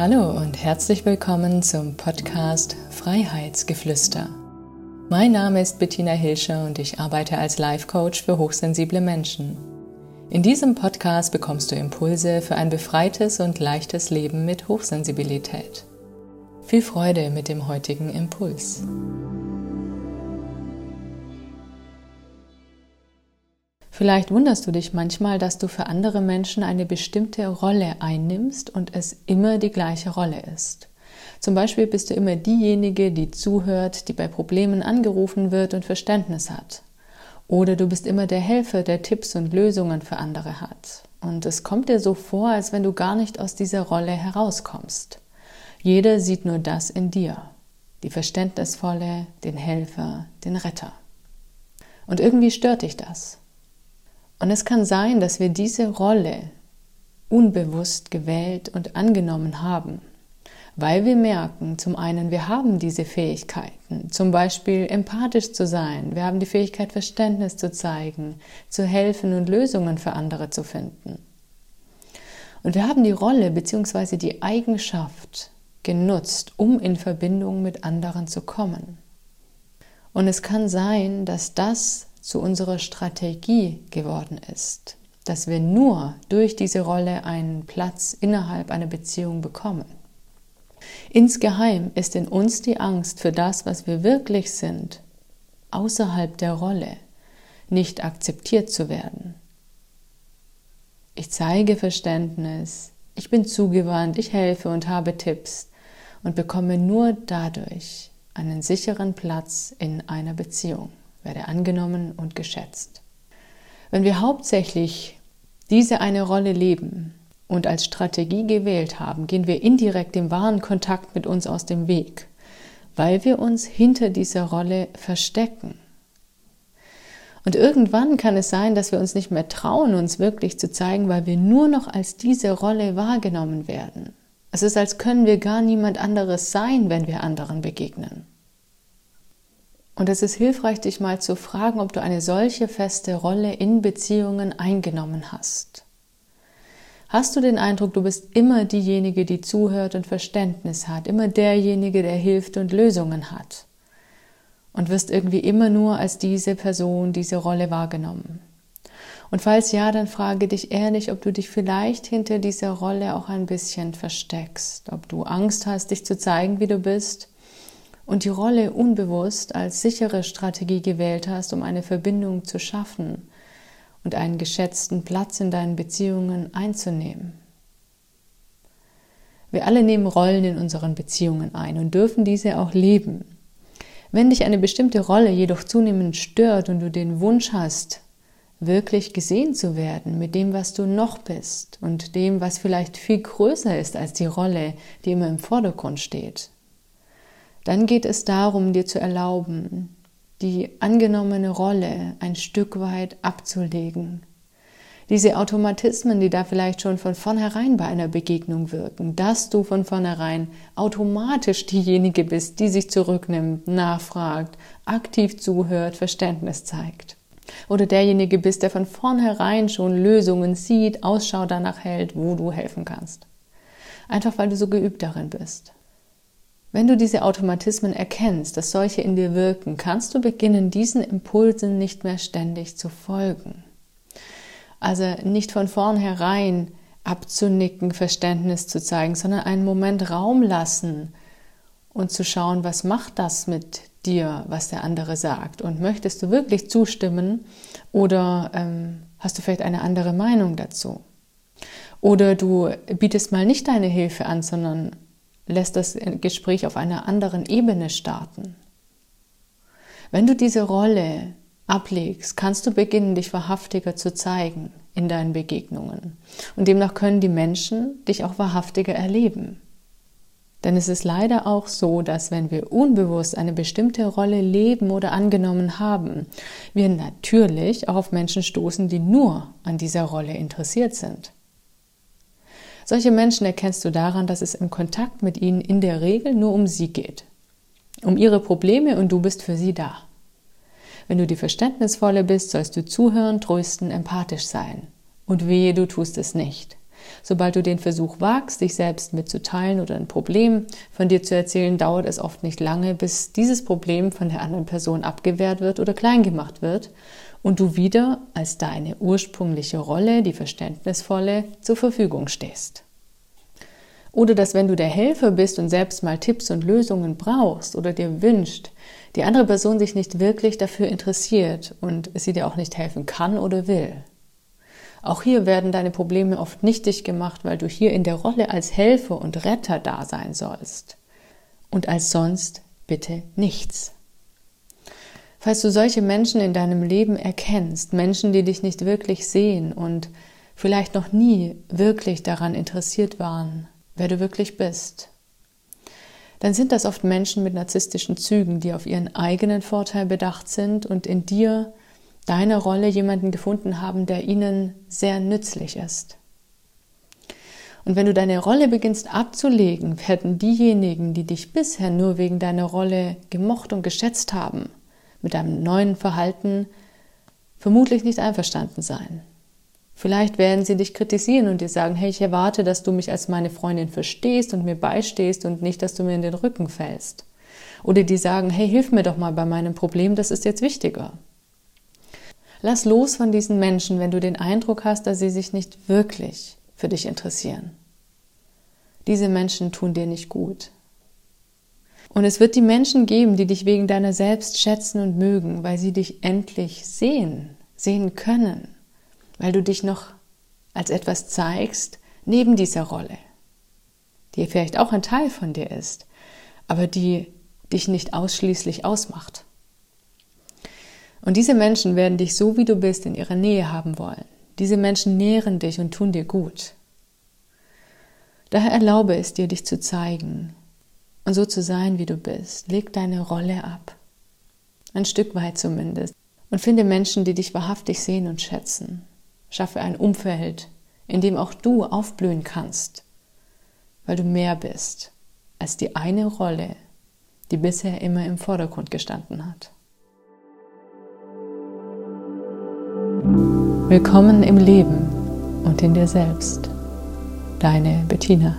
Hallo und herzlich willkommen zum Podcast Freiheitsgeflüster. Mein Name ist Bettina Hilscher und ich arbeite als Life Coach für hochsensible Menschen. In diesem Podcast bekommst du Impulse für ein befreites und leichtes Leben mit Hochsensibilität. Viel Freude mit dem heutigen Impuls. Vielleicht wunderst du dich manchmal, dass du für andere Menschen eine bestimmte Rolle einnimmst und es immer die gleiche Rolle ist. Zum Beispiel bist du immer diejenige, die zuhört, die bei Problemen angerufen wird und Verständnis hat. Oder du bist immer der Helfer, der Tipps und Lösungen für andere hat. Und es kommt dir so vor, als wenn du gar nicht aus dieser Rolle herauskommst. Jeder sieht nur das in dir. Die Verständnisvolle, den Helfer, den Retter. Und irgendwie stört dich das. Und es kann sein, dass wir diese Rolle unbewusst gewählt und angenommen haben, weil wir merken, zum einen, wir haben diese Fähigkeiten, zum Beispiel empathisch zu sein, wir haben die Fähigkeit, Verständnis zu zeigen, zu helfen und Lösungen für andere zu finden. Und wir haben die Rolle bzw. die Eigenschaft genutzt, um in Verbindung mit anderen zu kommen. Und es kann sein, dass das zu unserer Strategie geworden ist, dass wir nur durch diese Rolle einen Platz innerhalb einer Beziehung bekommen. Insgeheim ist in uns die Angst für das, was wir wirklich sind, außerhalb der Rolle, nicht akzeptiert zu werden. Ich zeige Verständnis, ich bin zugewandt, ich helfe und habe Tipps und bekomme nur dadurch einen sicheren Platz in einer Beziehung werde angenommen und geschätzt. Wenn wir hauptsächlich diese eine Rolle leben und als Strategie gewählt haben, gehen wir indirekt dem wahren Kontakt mit uns aus dem Weg, weil wir uns hinter dieser Rolle verstecken. Und irgendwann kann es sein, dass wir uns nicht mehr trauen, uns wirklich zu zeigen, weil wir nur noch als diese Rolle wahrgenommen werden. Es ist, als können wir gar niemand anderes sein, wenn wir anderen begegnen. Und es ist hilfreich, dich mal zu fragen, ob du eine solche feste Rolle in Beziehungen eingenommen hast. Hast du den Eindruck, du bist immer diejenige, die zuhört und Verständnis hat, immer derjenige, der hilft und Lösungen hat? Und wirst irgendwie immer nur als diese Person, diese Rolle wahrgenommen? Und falls ja, dann frage dich ehrlich, ob du dich vielleicht hinter dieser Rolle auch ein bisschen versteckst, ob du Angst hast, dich zu zeigen, wie du bist, und die Rolle unbewusst als sichere Strategie gewählt hast, um eine Verbindung zu schaffen und einen geschätzten Platz in deinen Beziehungen einzunehmen. Wir alle nehmen Rollen in unseren Beziehungen ein und dürfen diese auch leben. Wenn dich eine bestimmte Rolle jedoch zunehmend stört und du den Wunsch hast, wirklich gesehen zu werden mit dem, was du noch bist und dem, was vielleicht viel größer ist als die Rolle, die immer im Vordergrund steht, dann geht es darum, dir zu erlauben, die angenommene Rolle ein Stück weit abzulegen. Diese Automatismen, die da vielleicht schon von vornherein bei einer Begegnung wirken, dass du von vornherein automatisch diejenige bist, die sich zurücknimmt, nachfragt, aktiv zuhört, Verständnis zeigt. Oder derjenige bist, der von vornherein schon Lösungen sieht, Ausschau danach hält, wo du helfen kannst. Einfach weil du so geübt darin bist. Wenn du diese Automatismen erkennst, dass solche in dir wirken, kannst du beginnen, diesen Impulsen nicht mehr ständig zu folgen. Also nicht von vornherein abzunicken, Verständnis zu zeigen, sondern einen Moment Raum lassen und zu schauen, was macht das mit dir, was der andere sagt. Und möchtest du wirklich zustimmen oder ähm, hast du vielleicht eine andere Meinung dazu? Oder du bietest mal nicht deine Hilfe an, sondern lässt das Gespräch auf einer anderen Ebene starten. Wenn du diese Rolle ablegst, kannst du beginnen, dich wahrhaftiger zu zeigen in deinen Begegnungen. Und demnach können die Menschen dich auch wahrhaftiger erleben. Denn es ist leider auch so, dass wenn wir unbewusst eine bestimmte Rolle leben oder angenommen haben, wir natürlich auch auf Menschen stoßen, die nur an dieser Rolle interessiert sind. Solche Menschen erkennst du daran, dass es im Kontakt mit ihnen in der Regel nur um sie geht. Um ihre Probleme und du bist für sie da. Wenn du die Verständnisvolle bist, sollst du zuhören, trösten, empathisch sein. Und wehe, du tust es nicht. Sobald du den Versuch wagst, dich selbst mitzuteilen oder ein Problem von dir zu erzählen, dauert es oft nicht lange, bis dieses Problem von der anderen Person abgewehrt wird oder klein gemacht wird und du wieder als deine ursprüngliche Rolle, die verständnisvolle, zur Verfügung stehst. Oder dass wenn du der Helfer bist und selbst mal Tipps und Lösungen brauchst oder dir wünscht, die andere Person sich nicht wirklich dafür interessiert und sie dir auch nicht helfen kann oder will. Auch hier werden deine Probleme oft nichtig gemacht, weil du hier in der Rolle als Helfer und Retter da sein sollst. Und als sonst bitte nichts. Falls du solche Menschen in deinem Leben erkennst, Menschen, die dich nicht wirklich sehen und vielleicht noch nie wirklich daran interessiert waren, wer du wirklich bist, dann sind das oft Menschen mit narzisstischen Zügen, die auf ihren eigenen Vorteil bedacht sind und in dir, deiner Rolle, jemanden gefunden haben, der ihnen sehr nützlich ist. Und wenn du deine Rolle beginnst abzulegen, werden diejenigen, die dich bisher nur wegen deiner Rolle gemocht und geschätzt haben, mit deinem neuen Verhalten vermutlich nicht einverstanden sein. Vielleicht werden sie dich kritisieren und dir sagen, hey, ich erwarte, dass du mich als meine Freundin verstehst und mir beistehst und nicht, dass du mir in den Rücken fällst. Oder die sagen, hey, hilf mir doch mal bei meinem Problem, das ist jetzt wichtiger. Lass los von diesen Menschen, wenn du den Eindruck hast, dass sie sich nicht wirklich für dich interessieren. Diese Menschen tun dir nicht gut. Und es wird die Menschen geben, die dich wegen deiner selbst schätzen und mögen, weil sie dich endlich sehen, sehen können weil du dich noch als etwas zeigst neben dieser Rolle, die vielleicht auch ein Teil von dir ist, aber die dich nicht ausschließlich ausmacht. Und diese Menschen werden dich so, wie du bist, in ihrer Nähe haben wollen. Diese Menschen nähren dich und tun dir gut. Daher erlaube es dir, dich zu zeigen und so zu sein, wie du bist. Leg deine Rolle ab. Ein Stück weit zumindest. Und finde Menschen, die dich wahrhaftig sehen und schätzen. Schaffe ein Umfeld, in dem auch du aufblühen kannst, weil du mehr bist als die eine Rolle, die bisher immer im Vordergrund gestanden hat. Willkommen im Leben und in dir selbst. Deine Bettina.